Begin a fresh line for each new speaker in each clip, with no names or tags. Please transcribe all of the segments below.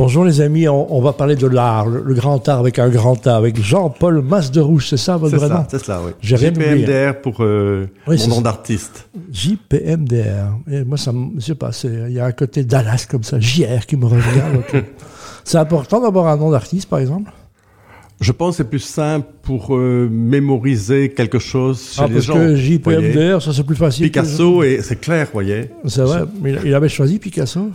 Bonjour les amis, on, on va parler de l'art, le, le grand art avec un grand A, avec Jean-Paul Masderouche, c'est ça votre
C'est
vrai nom?
ça, c'est ça, oui.
J'ai.
JPMDR pour euh,
Oui,
mon nom d'artiste.
JPMDR. Et moi, ça me, je sais pas, il y a un côté Dallas comme ça, JR qui me revient. c'est important d'avoir un nom d'artiste, par exemple?
Je pense que c'est plus simple pour euh, mémoriser quelque chose chez
Ah,
les
parce
gens.
que
voyez.
JPMDR, ça c'est plus facile. que-
Picasso, et c'est clair, vous voyez.
C'est vrai, mais il avait choisi Picasso?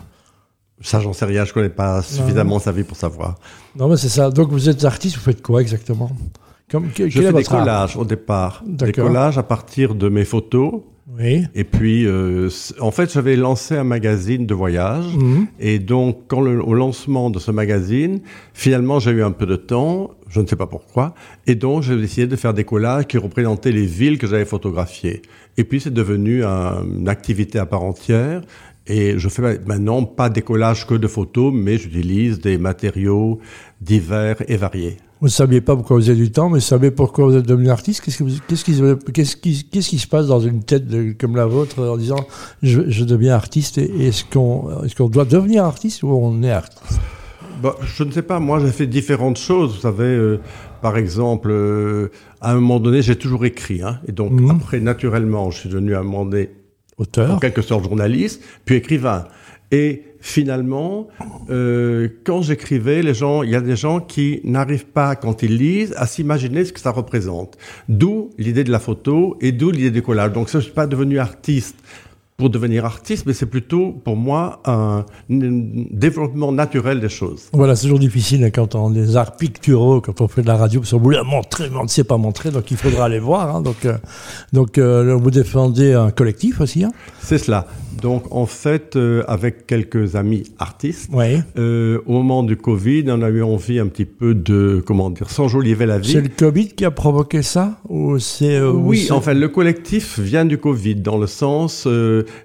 Ça, j'en sais rien, je connais pas suffisamment sa vie pour savoir.
Non, mais c'est ça. Donc vous êtes artiste, vous faites quoi exactement? Comme, que-
Je fais des collages au départ. Des collages à partir de mes photos.
Oui.
Et puis, euh, en fait, j'avais lancé un magazine de voyage.
Mhm.
Et donc, quand le, au lancement de ce magazine, finalement, j'ai eu un peu de temps, je ne sais pas pourquoi, et donc j'ai décidé de faire des collages qui représentaient les villes que j'avais photographiées. Et puis, c'est devenu un- une activité à part entière. Et je fais maintenant pas des collages que de photos, mais j'utilise des matériaux divers et variés.
Vous ne saviez pas pourquoi vous avez du temps, mais vous savez pourquoi vous êtes devenu artiste? Qu'est-ce, que vous- qu'est-ce, qui, se- qu'est-ce, qui, qu'est-ce qui se passe dans une tête de- comme la vôtre en disant je, je deviens artiste et est-ce qu'on, est-ce qu'on doit devenir artiste ou on est artiste?
Bah, je ne sais pas, moi j'ai fait différentes choses. Vous savez, euh, par exemple, euh, à un moment donné, j'ai toujours écrit. Hein, et donc
Mhm.
après, naturellement, je suis devenu à un moment donné, en
Auteur
quelque sorte, journaliste, puis écrivain. Et finalement, euh, quand j'écrivais, les gens, il y a des gens qui n'arrivent pas, quand ils lisent, à s'imaginer ce que ça représente. D'où l'idée de la photo et d'où l'idée du collage. Donc, je ne suis pas devenu artiste pour devenir artiste, mais c'est plutôt pour moi un, développement naturel des choses.
Voilà, c'est toujours difficile hein, quand on des arts picturaux, quand on fait de la radio, parce qu'on voulait montrer, mais on ne sait pas montrer, donc il faudra aller voir. hein. donc, euh, donc euh, vous défendez un collectif aussi. Hein
C'est cela. Donc, en fait, euh, avec quelques amis artistes, euh, au moment du Covid, on a eu envie un petit peu de, comment dire, s'enjoliver la vie.
C'est le Covid qui a provoqué ça ou c'est ou
Oui, enfin, le collectif vient du Covid, dans le sens,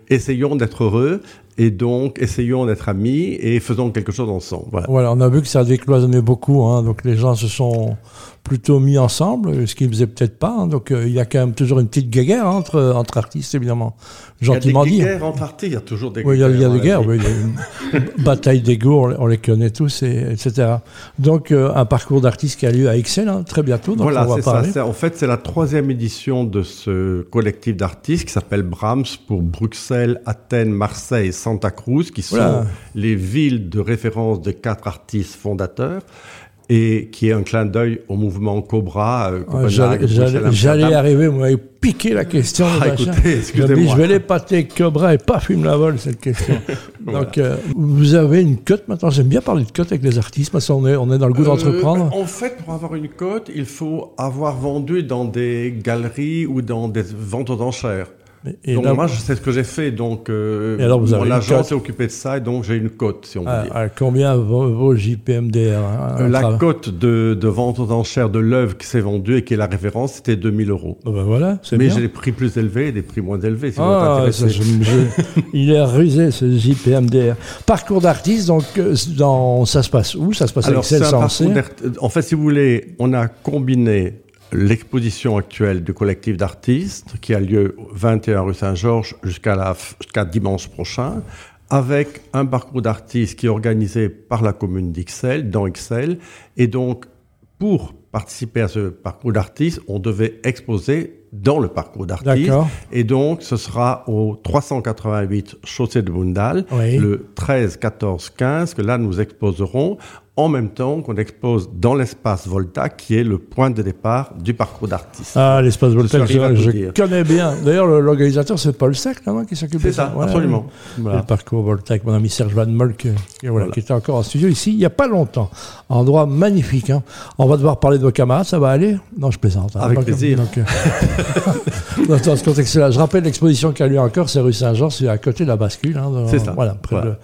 essayons d'être heureux, et donc, essayons d'être amis, et faisons quelque chose ensemble. Voilà.
Voilà, on a vu que ça a décloisonné beaucoup, hein, donc les gens se sont plutôt mis ensemble, ce qu'ils ne faisaient peut-être pas. hein, donc euh, il y a quand même toujours une petite guéguerre entre, entre artistes, évidemment. Gentiment
il y
dit.
a des guerres entre artistes, il y a toujours des
Oui, il y a, il y a
dans
des guerres, oui, il y a une bataille d'ego, on, les- on les connaît tous, et, etc. Donc euh, un parcours d'artiste qui a lieu à Excel hein, très bientôt, donc
Voilà, c'est ça. En fait, c'est la troisième édition de ce collectif d'artistes qui s'appelle Brahms pour Bruxelles, Athènes, Marseille, Santa Cruz, qui sont les villes de référence de quatre artistes fondateurs et qui est un clin d'œil au mouvement Cobra. euh,
Ah, J'allais arriver, vous m'avez piqué la question.
Ah, écoutez, excusez-moi.
Je vais l'épater Cobra et pas fume la vol, cette question. Donc, euh, vous avez une cote maintenant. J'aime bien parler de cote avec les artistes parce qu'on est, on est dans le goût
Euh,
d'entreprendre.
en fait, pour avoir une cote, il faut avoir vendu dans des galeries ou dans des ventes aux enchères.
Et
donc
là-
moi, sais ce que j'ai fait. Donc, euh,
Et alors, vous avez
mon agent s'est occupé de ça et donc j'ai une cote, si on veut
à,
dire.
à combien vaut, vaut JPMDR hein,
Euh, la cote de, de vente aux enchères de l'œuvre qui s'est vendue et qui est la référence, c'était 2000 euros.
Oh, ben voilà, c'est
Mais j'ai des prix plus élevés et des prix moins élevés, si vous
Ah,
intéressé.
ça, je- je- il est rusé ce JPMDR. Parcours d'artiste, donc euh, dans, ça se passe où? Ça se passe
Alors,
avec
c'est? d'art- En fait, si vous voulez, on a combiné l'exposition actuelle du collectif d'artistes qui a lieu au 21 rue Saint-Georges jusqu'à dimanche prochain avec un parcours d'artistes qui est organisé par la commune d'Ixelles, dans Excel. Et donc, pour participer à ce parcours d'artistes, on devait exposer dans le parcours d'artistes. Et donc, ce sera au 388 chaussée de Bundal,
Oui.
le 13, 14, 15, que là, nous exposerons en même temps qu'on expose dans l'espace Volta, qui est le point de départ du parcours d'artiste.
Ah, l'espace
à
je, connais bien. D'ailleurs, le- l'organisateur, c'est Paul Sec, non, qui s'occupe de
C'est ça, absolument. Voilà.
Le parcours Voltaire, mon ami Serge Van Molk, euh, qui, voilà,
Voilà.
qui était encore en studio ici, il n'y a pas longtemps. Endroit magnifique. Hein. On va devoir parler de vos camarades, ça va aller? Non, je plaisante. hein.
Avec
Donc,
plaisir.
donc, euh, dans ce contexte-là, je rappelle l'exposition qui a lieu encore, c'est rue Saint-Jean, c'est à côté de la bascule. Hein,
C'est ça.
Voilà, près de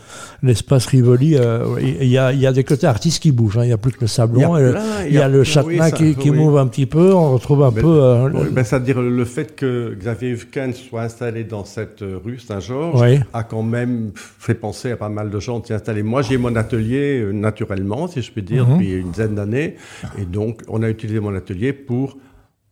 l'espace Rivoli. euh, Il y, a, il y a des côtés artistes qui bougent. hein. Il n'y a plus que le Sablon.
Il y a
et le- il y a le
oui,
Châtelain
ça,
qui, qui
oui.
mouve un petit peu. On retrouve un
Mais-
peu... euh,
Oui,
le-
ben, C'est-à-dire le fait que Xavier Hufken soit installé dans cette rue Saint-Georges
Oui.
a quand même fait penser à pas mal de gens d'y installer. Moi, j'ai mon atelier euh, naturellement, si je puis dire,
Mhm.
depuis une dizaine d'années. Et donc, on a utilisé mon atelier pour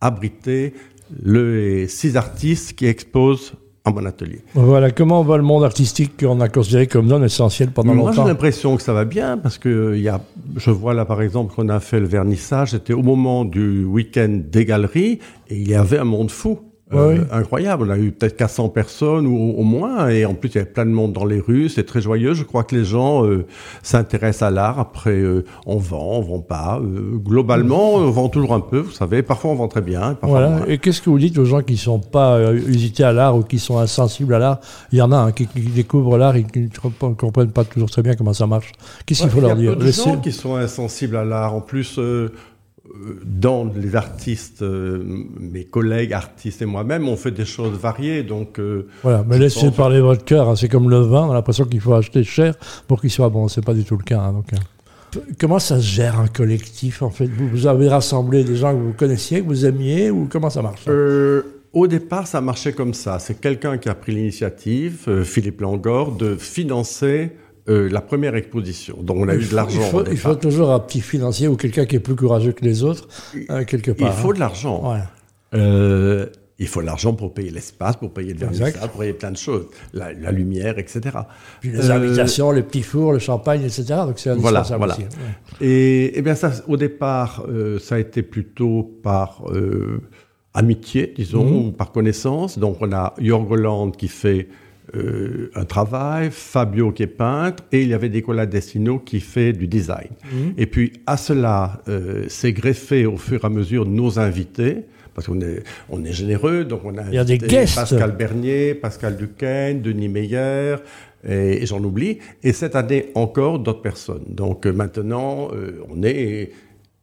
abriter les six artistes qui exposent à mon atelier.
Voilà, comment va le monde artistique qu'on a considéré comme non essentiel pendant
Moi,
longtemps
j'ai l'impression que ça va bien parce que il y a, je vois là par exemple qu'on a fait le vernissage, c'était au moment du week-end des galeries et il y avait un monde fou. Euh,
Ouais.
incroyable, on a eu peut-être 400 personnes ou au moins, et en plus il y avait plein de monde dans les rues, c'est très joyeux. Je crois que les gens euh, s'intéressent à l'art. Après, euh, on vend, on vend pas. Euh, globalement, on vend toujours un peu, vous savez. Parfois on vend très bien, parfois
Voilà.
moins.
Et qu'est-ce que vous dites aux gens qui sont pas euh, usités à l'art ou qui sont insensibles à l'art? Il y en a hein, qui, qui découvrent l'art et qui ne comp- comprennent pas toujours très bien comment ça marche. Qu'est-ce qu'il faut leur
Il y a
dire
peu de gens qui sont insensibles à l'art. En plus, euh, euh, dans les artistes, euh, mes collègues artistes et moi-même, on fait des choses variées. Donc, euh,
Voilà, mais laissez
pense-
parler votre cœur. hein. C'est comme le vin, on a l'impression qu'il faut acheter cher pour qu'il soit bon. C'est pas du tout le cas. hein, donc, euh. Comment ça se gère un collectif en fait? Vous, vous avez rassemblé des gens que vous connaissiez, que vous aimiez, ou comment ça marche?
Euh, au départ, ça marchait comme ça. C'est quelqu'un qui a pris l'initiative, euh, Philippe Langor, de financer euh, la première exposition. Donc, on a
il
eu de l'argent.
il faut- il toujours un petit financier ou quelqu'un qui est plus courageux que les autres, hein, quelque
Il
part.
faut
hein.
de l'argent. Euh, il faut de l'argent pour payer l'espace, pour payer le vernissage, pour payer plein de choses, la, la lumière, etc.
Puis les
Euh,
invitations, les petits fours, le champagne, etc. Donc c'est
Voilà, voilà.
aussi. hein. Ouais.
Et, eh bien ça, au départ, ça a été plutôt par amitié, disons,
Mhm.
ou par connaissance. Donc on a Jorgoland qui fait euh, un travail, Fabio qui est peintre, et il y avait Nicolas Destino qui fait du design.
Mhm.
Et puis à cela, euh, s'est greffé au fur et à mesure nos invités. Parce qu'on est, on est généreux, donc on a
Il y a des guests.
Pascal Bernier, Pascal Duquesne, Denis Meyer, et, et j'en oublie. Et cette année encore d'autres personnes. Donc euh, maintenant, euh, on est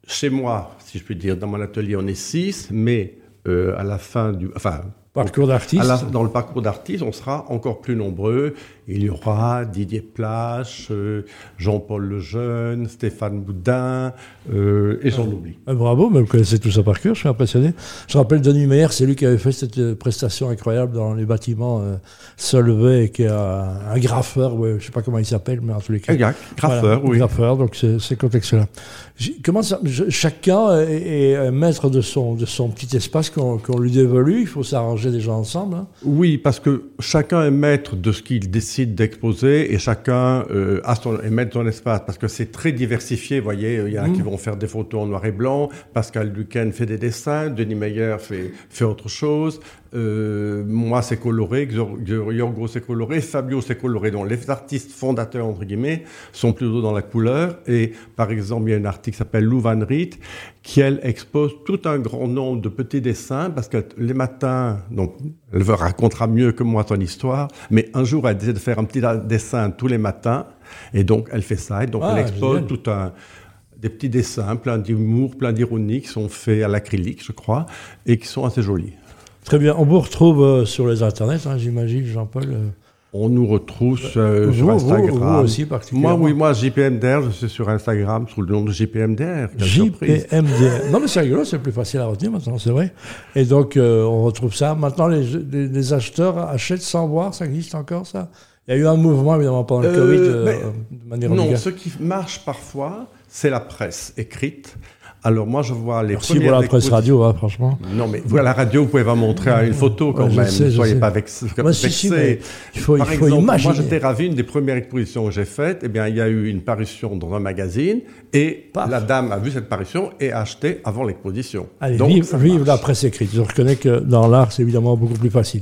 chez moi, si je puis dire, dans mon atelier, on est six, mais à la fin du, enfin,
Parcours d'artiste.
dans le parcours d'artiste, on sera encore plus nombreux. Il y aura Didier Plache, euh, Jean-Paul Lejeune, Stéphane Boudin, euh, et j'en oublie.
Ah, bravo, mais vous connaissez tout ça par cœur, je suis impressionné. Je rappelle Denis Meyer, c'est lui qui avait fait cette euh, prestation incroyable dans les bâtiments euh, Solvay, qui est un, un graffeur, ouais, je ne sais pas comment il s'appelle, mais en tous les cas.
Exact, graffeur,
Voilà,
oui.
Graffeur, donc c'est contexte-là. Comment ça, je- chacun est, est maître de son, de son petit espace qu'on qu'on lui dévolue, il faut s'arranger déjà ensemble. hein.
Oui, parce que chacun est maître de ce qu'il décide d'exposer et chacun euh, a son, est maître de son espace parce que c'est très diversifié. Vous voyez, il y en a
Mhm.
qui vont faire des photos en noir et blanc. Pascal Duquesne fait des dessins. Denis Meyer fait, fait autre chose. Euh, moi, c'est coloré. Yorgo, c'est coloré. Fabio, c'est coloré. Donc, les artistes fondateurs, entre guillemets, sont plutôt dans la couleur. Et par exemple, il y a une artiste qui s'appelle Lou Van Riet qui, elle, expose tout un grand nombre de petits dessins parce que les matins, donc, elle racontera mieux que moi son histoire, mais un jour, elle décide de faire un petit dessin tous les matins. Et donc, elle fait ça. Et donc,
Ah,
elle expose
génial.
tout un des petits dessins, plein d'humour, plein d'ironie, qui sont faits à l'acrylique, je crois, et qui sont assez jolis.
Très bien, on vous retrouve euh, sur les internets, hein, j'imagine, Jean-Paul. euh.
On nous retrouve sur,
Vous,
sur Instagram.
vous aussi particulièrement.
Moi, oui, moi, JPMDR, je suis sur Instagram sous le nom de JPMDR.
JPMDR. Non, mais c'est rigolo, c'est plus facile à retenir maintenant, c'est vrai. Et donc, euh, on retrouve ça. Maintenant, les, les- les acheteurs achètent sans voir, ça existe encore, ça? Il y a eu un mouvement, évidemment, pendant le
Euh,
Covid, euh, de manière
Non, ce qui marche parfois, c'est la presse écrite. Alors moi, je vois les
Merci pour la presse radio, hein, franchement.
Non, mais vous, à la radio, vous pouvez pas montrer une photo quand
Ouais, je
même.
sais,
ne soyez
sais.
pas
Moi, si, si, il faut, il
Par
faut
exemple,
imaginer.
moi j'étais ravi, une des premières expositions que j'ai faites, eh bien, il y a eu une parution dans un magazine et
Paf.
la dame a vu cette parution et a acheté avant l'exposition.
Allez,
Donc,
vive, vive la presse écrite. Je reconnais que dans l'art, c'est évidemment beaucoup plus facile.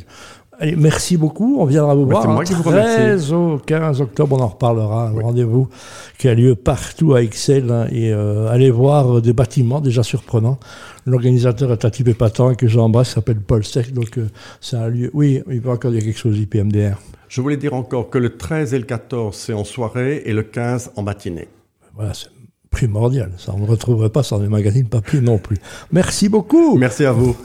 Allez, merci beaucoup. On viendra vous voir.
c'est moi
hein,
qui vous remercie.
13 au 15 octobre, on en reparlera. Un rendez-vous qui a lieu partout à Excel. hein, et euh, allez voir euh, des bâtiments déjà surprenants. L'organisateur est un type épatant que j'embrasse, s'appelle Paul Steck. Donc, euh, c'est un lieu. Oui, il peut encore dire quelque chose, IPMDR.
Je voulais dire encore que le 13 et le 14, c'est en soirée et le 15 en matinée.
Voilà, c'est primordial. Ça, on ne retrouverait pas ça dans les magazines papier non plus. Merci beaucoup.
Merci à vous.